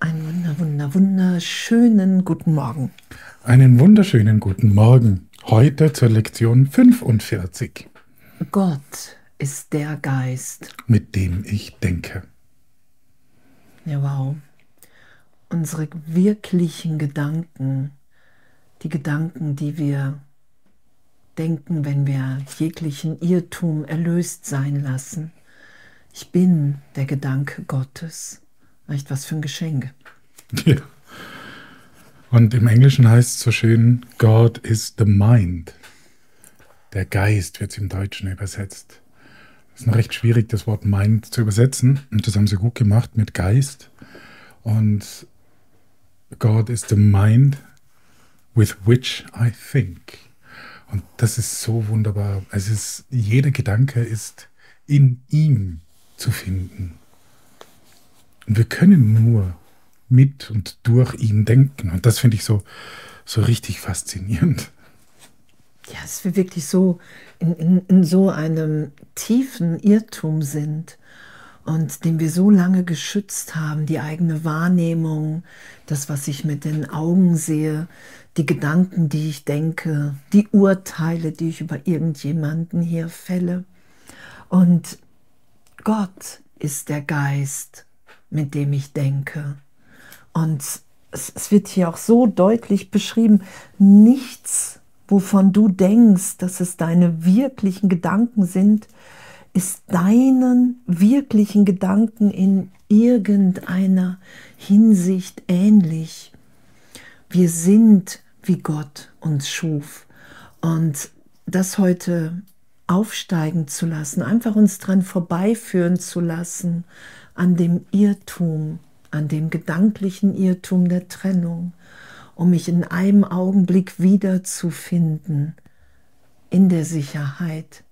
Einen wunder, wunder, wunderschönen guten Morgen. Einen wunderschönen guten Morgen. Heute zur Lektion 45. Gott ist der Geist, mit dem ich denke. Ja, wow. Unsere wirklichen Gedanken, die Gedanken, die wir denken, wenn wir jeglichen Irrtum erlöst sein lassen. Ich bin der Gedanke Gottes. Echt was für ein Geschenk. Ja. Und im Englischen heißt es so schön, God is the mind. Der Geist wird es im Deutschen übersetzt. Es ist noch recht schwierig, das Wort Mind zu übersetzen. Und das haben sie gut gemacht mit Geist. Und God is the mind with which I think. Und das ist so wunderbar. Es ist, jeder Gedanke ist in ihm zu finden. Und wir können nur mit und durch ihn denken. Und das finde ich so, so richtig faszinierend. Ja, dass wir wirklich so in, in, in so einem tiefen Irrtum sind und den wir so lange geschützt haben, die eigene Wahrnehmung, das, was ich mit den Augen sehe, die Gedanken, die ich denke, die Urteile, die ich über irgendjemanden hier fälle. Und Gott ist der Geist, mit dem ich denke. Und es, es wird hier auch so deutlich beschrieben, nichts, wovon du denkst, dass es deine wirklichen Gedanken sind, ist deinen wirklichen Gedanken in irgendeiner Hinsicht ähnlich. Wir sind, wie Gott uns schuf. Und das heute aufsteigen zu lassen, einfach uns dran vorbeiführen zu lassen an dem Irrtum, an dem gedanklichen Irrtum der Trennung, um mich in einem Augenblick wiederzufinden, in der Sicherheit,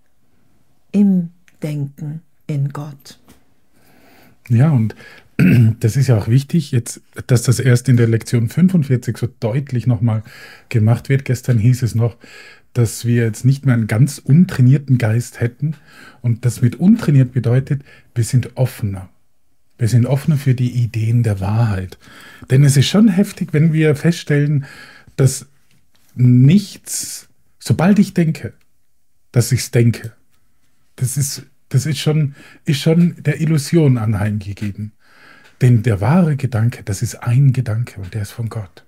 im Denken in Gott. Ja, und das ist ja auch wichtig, jetzt, dass das erst in der Lektion 45 so deutlich nochmal gemacht wird. Gestern hieß es noch, dass wir jetzt nicht mehr einen ganz untrainierten Geist hätten. Und das mit untrainiert bedeutet, wir sind offener. Wir sind offener für die Ideen der Wahrheit. Denn es ist schon heftig, wenn wir feststellen, dass nichts, sobald ich denke, dass ich es denke, das ist, das ist schon, ist schon der Illusion anheimgegeben. Denn der wahre Gedanke, das ist ein Gedanke und der ist von Gott,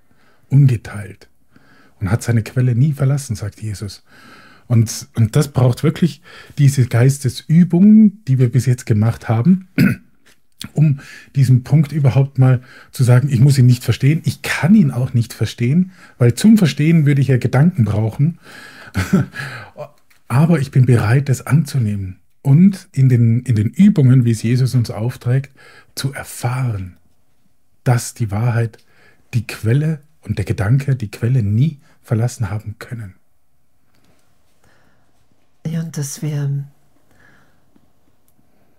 ungeteilt. Und hat seine Quelle nie verlassen, sagt Jesus. Und, und das braucht wirklich diese Geistesübungen, die wir bis jetzt gemacht haben, um diesen Punkt überhaupt mal zu sagen, ich muss ihn nicht verstehen, ich kann ihn auch nicht verstehen, weil zum Verstehen würde ich ja Gedanken brauchen, aber ich bin bereit, das anzunehmen und in den, in den Übungen, wie es Jesus uns aufträgt, zu erfahren, dass die Wahrheit die Quelle und der Gedanke die Quelle nie verlassen haben können. Ja, und dass wir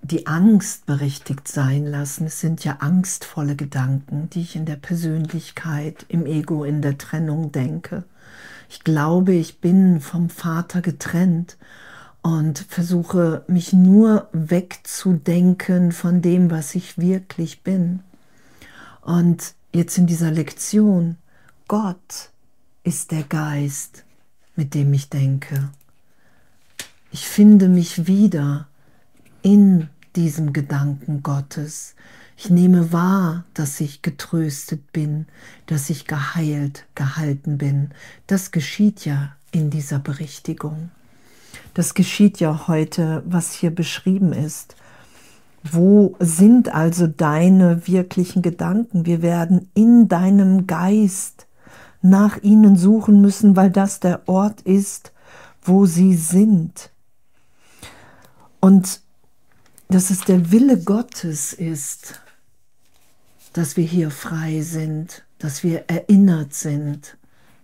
die Angst berichtigt sein lassen. Es sind ja angstvolle Gedanken, die ich in der Persönlichkeit, im Ego, in der Trennung denke. Ich glaube, ich bin vom Vater getrennt und versuche mich nur wegzudenken von dem, was ich wirklich bin. Und jetzt in dieser Lektion, Gott ist der Geist, mit dem ich denke. Ich finde mich wieder in diesem Gedanken Gottes. Ich nehme wahr, dass ich getröstet bin, dass ich geheilt, gehalten bin. Das geschieht ja in dieser Berichtigung. Das geschieht ja heute, was hier beschrieben ist. Wo sind also deine wirklichen Gedanken? Wir werden in deinem Geist nach ihnen suchen müssen, weil das der Ort ist, wo sie sind. Und dass es der Wille Gottes ist, dass wir hier frei sind, dass wir erinnert sind,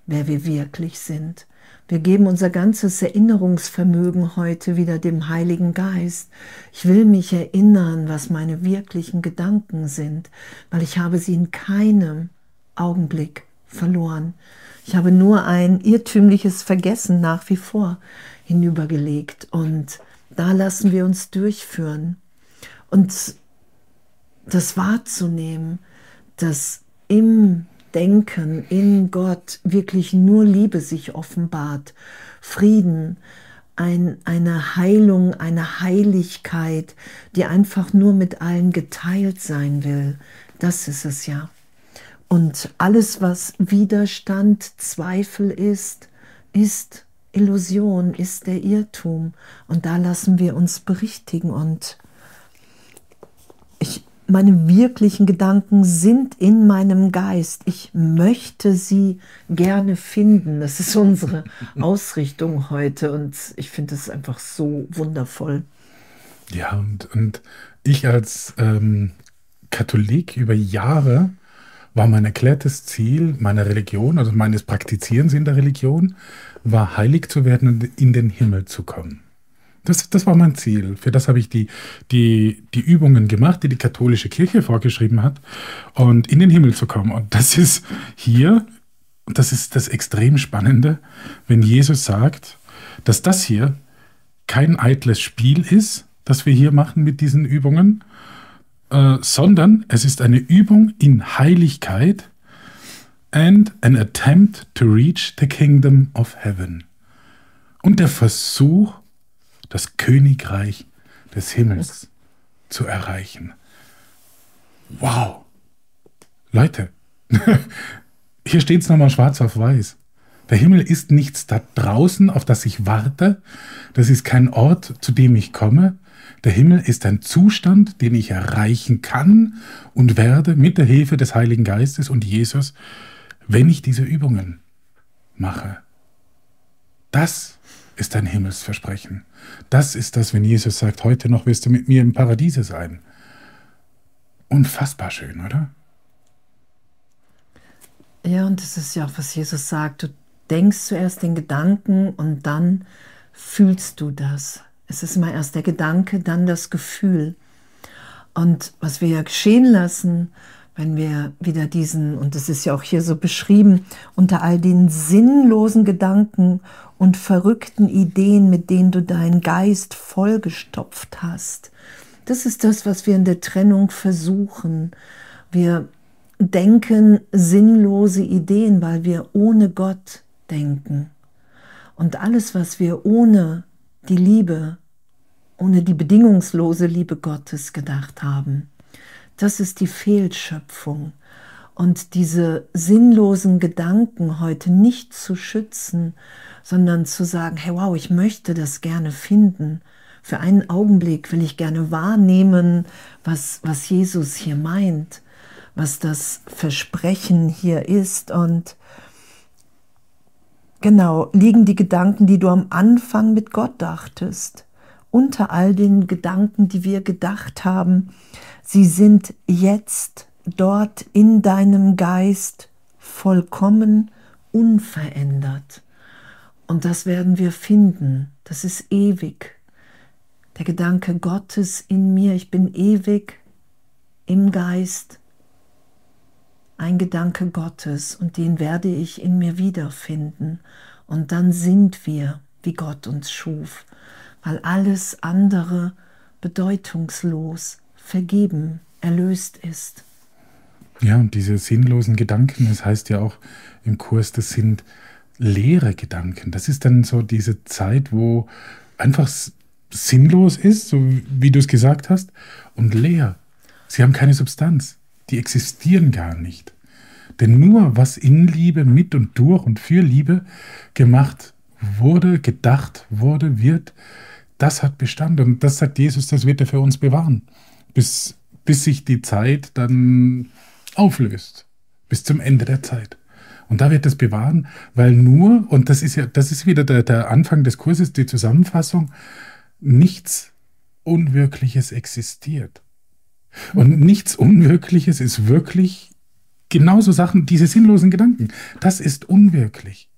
wer wir wirklich sind. Wir geben unser ganzes Erinnerungsvermögen heute wieder dem Heiligen Geist. Ich will mich erinnern, was meine wirklichen Gedanken sind, weil ich habe sie in keinem Augenblick verloren. Ich habe nur ein irrtümliches Vergessen nach wie vor hinübergelegt und da lassen wir uns durchführen. Und das wahrzunehmen, dass im Denken, in Gott wirklich nur Liebe sich offenbart, Frieden, ein, eine Heilung, eine Heiligkeit, die einfach nur mit allen geteilt sein will. Das ist es ja. Und alles, was Widerstand, Zweifel ist, ist Illusion, ist der Irrtum. Und da lassen wir uns berichtigen. Und meine wirklichen Gedanken sind in meinem Geist. Ich möchte sie gerne finden. Das ist unsere Ausrichtung heute. Und ich finde es einfach so wundervoll. Ja, und, und ich als ähm, Katholik über Jahre war mein erklärtes Ziel meiner Religion, also meines Praktizierens in der Religion, war heilig zu werden und in den Himmel zu kommen. Das, das war mein Ziel. Für das habe ich die, die, die Übungen gemacht, die die katholische Kirche vorgeschrieben hat, und in den Himmel zu kommen. Und das ist hier, das ist das extrem Spannende, wenn Jesus sagt, dass das hier kein eitles Spiel ist, das wir hier machen mit diesen Übungen, äh, sondern es ist eine Übung in Heiligkeit and an attempt to reach the kingdom of heaven. Und der Versuch, das Königreich des Himmels zu erreichen. Wow. Leute, hier steht es nochmal schwarz auf weiß. Der Himmel ist nichts da draußen, auf das ich warte. Das ist kein Ort, zu dem ich komme. Der Himmel ist ein Zustand, den ich erreichen kann und werde mit der Hilfe des Heiligen Geistes und Jesus, wenn ich diese Übungen mache. Das ist ein Himmelsversprechen. Das ist das, wenn Jesus sagt, heute noch wirst du mit mir im Paradiese sein. Unfassbar schön, oder? Ja, und das ist ja auch, was Jesus sagt. Du denkst zuerst den Gedanken und dann fühlst du das. Es ist immer erst der Gedanke, dann das Gefühl. Und was wir ja geschehen lassen, wenn wir wieder diesen, und das ist ja auch hier so beschrieben, unter all den sinnlosen Gedanken und verrückten Ideen, mit denen du deinen Geist vollgestopft hast. Das ist das, was wir in der Trennung versuchen. Wir denken sinnlose Ideen, weil wir ohne Gott denken. Und alles, was wir ohne die Liebe ohne die bedingungslose Liebe Gottes gedacht haben. Das ist die Fehlschöpfung. Und diese sinnlosen Gedanken heute nicht zu schützen, sondern zu sagen, hey wow, ich möchte das gerne finden. Für einen Augenblick will ich gerne wahrnehmen, was, was Jesus hier meint, was das Versprechen hier ist. Und genau, liegen die Gedanken, die du am Anfang mit Gott dachtest unter all den Gedanken, die wir gedacht haben, sie sind jetzt dort in deinem Geist vollkommen unverändert. Und das werden wir finden. Das ist ewig. Der Gedanke Gottes in mir, ich bin ewig im Geist. Ein Gedanke Gottes und den werde ich in mir wiederfinden. Und dann sind wir, wie Gott uns schuf weil alles andere bedeutungslos, vergeben, erlöst ist. Ja, und diese sinnlosen Gedanken, das heißt ja auch im Kurs, das sind leere Gedanken. Das ist dann so diese Zeit, wo einfach sinnlos ist, so wie du es gesagt hast, und leer. Sie haben keine Substanz. Die existieren gar nicht. Denn nur was in Liebe, mit und durch und für Liebe gemacht wurde, gedacht wurde, wird, das hat Bestand. Und das sagt Jesus, das wird er für uns bewahren, bis, bis sich die Zeit dann auflöst, bis zum Ende der Zeit. Und da wird es bewahren, weil nur, und das ist ja, das ist wieder der, der Anfang des Kurses, die Zusammenfassung, nichts Unwirkliches existiert. Und nichts Unwirkliches ist wirklich genauso Sachen, diese sinnlosen Gedanken. Das ist unwirklich.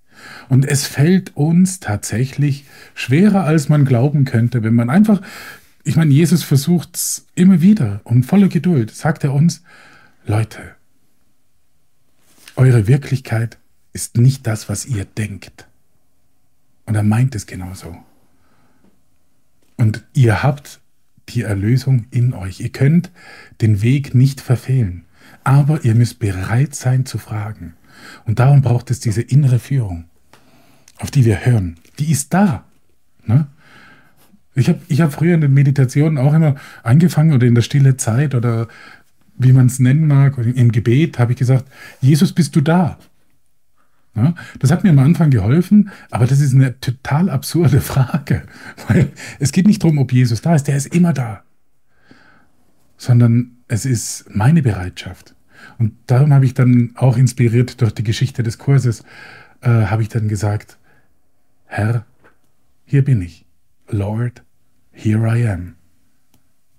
Und es fällt uns tatsächlich schwerer, als man glauben könnte, wenn man einfach, ich meine, Jesus versucht es immer wieder und voller Geduld, sagt er uns, Leute, eure Wirklichkeit ist nicht das, was ihr denkt. Und er meint es genauso. Und ihr habt die Erlösung in euch. Ihr könnt den Weg nicht verfehlen, aber ihr müsst bereit sein zu fragen. Und darum braucht es diese innere Führung, auf die wir hören. Die ist da. Ne? Ich habe ich hab früher in den Meditationen auch immer angefangen oder in der stille Zeit oder wie man es nennen mag, im Gebet habe ich gesagt, Jesus, bist du da? Ja, das hat mir am Anfang geholfen, aber das ist eine total absurde Frage, weil es geht nicht darum, ob Jesus da ist, der ist immer da, sondern es ist meine Bereitschaft. Und darum habe ich dann auch inspiriert durch die Geschichte des Kurses, äh, habe ich dann gesagt, Herr, hier bin ich. Lord, here I am.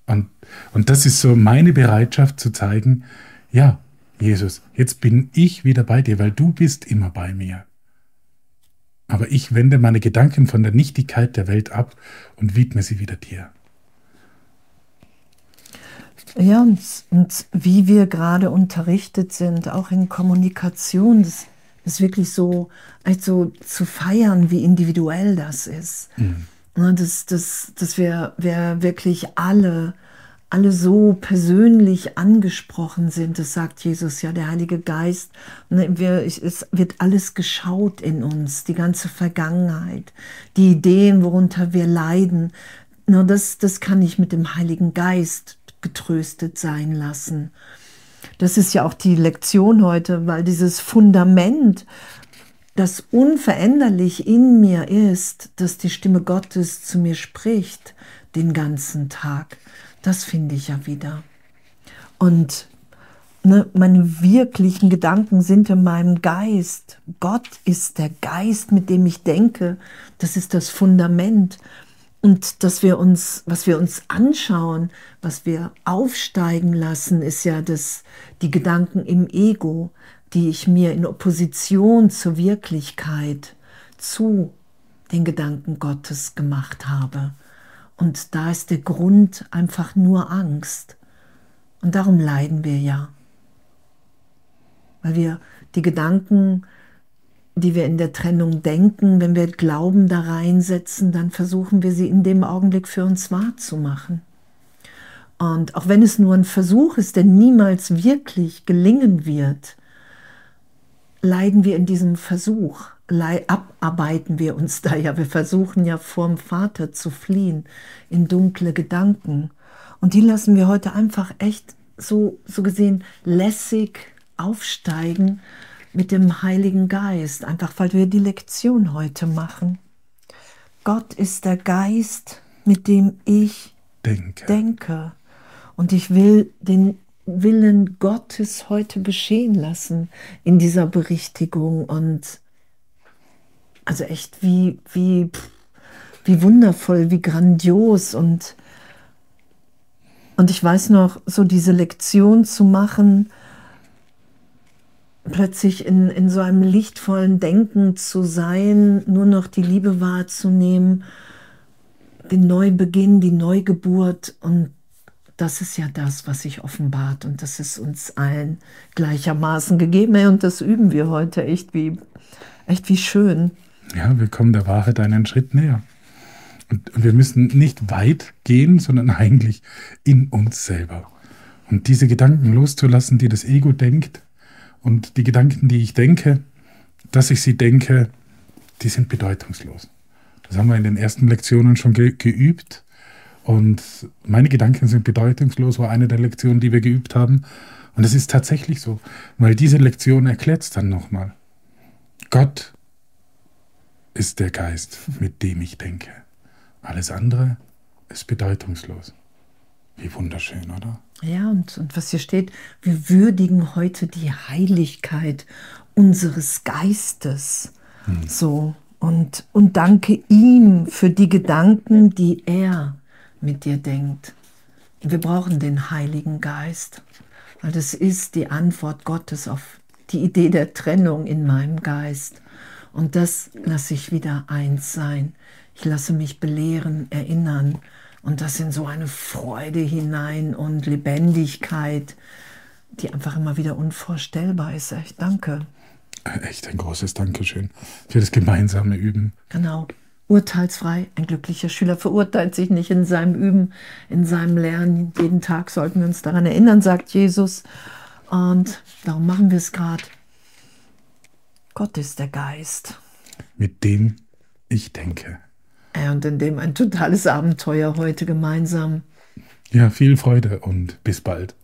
Und, und das ist so meine Bereitschaft zu zeigen, ja, Jesus, jetzt bin ich wieder bei dir, weil du bist immer bei mir. Aber ich wende meine Gedanken von der Nichtigkeit der Welt ab und widme sie wieder dir. Ja, und, und wie wir gerade unterrichtet sind, auch in Kommunikation, das ist wirklich so, also zu feiern, wie individuell das ist. Mhm. Dass, dass, dass wir, wir wirklich alle, alle so persönlich angesprochen sind, das sagt Jesus ja, der Heilige Geist. Ne, wir, es wird alles geschaut in uns, die ganze Vergangenheit, die Ideen, worunter wir leiden. Nur das, das kann ich mit dem Heiligen Geist getröstet sein lassen. Das ist ja auch die Lektion heute, weil dieses Fundament, das unveränderlich in mir ist, dass die Stimme Gottes zu mir spricht den ganzen Tag. Das finde ich ja wieder. Und ne, meine wirklichen Gedanken sind in meinem Geist. Gott ist der Geist, mit dem ich denke. Das ist das Fundament. Und dass wir uns, was wir uns anschauen, was wir aufsteigen lassen, ist ja das, die Gedanken im Ego, die ich mir in Opposition zur Wirklichkeit, zu den Gedanken Gottes gemacht habe. Und da ist der Grund einfach nur Angst. Und darum leiden wir ja. Weil wir die Gedanken, die wir in der Trennung denken, wenn wir Glauben da reinsetzen, dann versuchen wir sie in dem Augenblick für uns wahrzumachen. Und auch wenn es nur ein Versuch ist, der niemals wirklich gelingen wird, leiden wir in diesem Versuch, abarbeiten wir uns da ja. Wir versuchen ja vorm Vater zu fliehen in dunkle Gedanken. Und die lassen wir heute einfach echt so, so gesehen lässig aufsteigen mit dem Heiligen Geist, einfach weil wir die Lektion heute machen. Gott ist der Geist, mit dem ich denke. denke. Und ich will den Willen Gottes heute geschehen lassen in dieser Berichtigung und also echt wie, wie, wie wundervoll, wie grandios und, und ich weiß noch, so diese Lektion zu machen, plötzlich in, in so einem lichtvollen Denken zu sein, nur noch die Liebe wahrzunehmen, den Neubeginn, die Neugeburt und das ist ja das, was sich offenbart und das ist uns allen gleichermaßen gegeben und das üben wir heute echt wie, echt wie schön. Ja, wir kommen der Wahrheit einen Schritt näher. Und wir müssen nicht weit gehen, sondern eigentlich in uns selber. Und diese Gedanken loszulassen, die das Ego denkt und die Gedanken, die ich denke, dass ich sie denke, die sind bedeutungslos. Das haben wir in den ersten Lektionen schon ge geübt. Und meine Gedanken sind bedeutungslos, war eine der Lektionen, die wir geübt haben. Und es ist tatsächlich so, weil diese Lektion erklärt es dann nochmal. Gott ist der Geist, mit dem ich denke. Alles andere ist bedeutungslos. Wie wunderschön, oder? Ja, und, und was hier steht, wir würdigen heute die Heiligkeit unseres Geistes. Hm. So, und, und danke ihm für die Gedanken, die er mit dir denkt. Wir brauchen den Heiligen Geist, weil das ist die Antwort Gottes auf die Idee der Trennung in meinem Geist. Und das lasse ich wieder eins sein. Ich lasse mich belehren, erinnern und das in so eine Freude hinein und Lebendigkeit, die einfach immer wieder unvorstellbar ist. Echt danke. Echt ein großes Dankeschön für das gemeinsame Üben. Genau. Urteilsfrei. Ein glücklicher Schüler verurteilt sich nicht in seinem Üben, in seinem Lernen. Jeden Tag sollten wir uns daran erinnern, sagt Jesus. Und darum machen wir es gerade. Gott ist der Geist. Mit dem ich denke. Ja, und in dem ein totales Abenteuer heute gemeinsam. Ja, viel Freude und bis bald.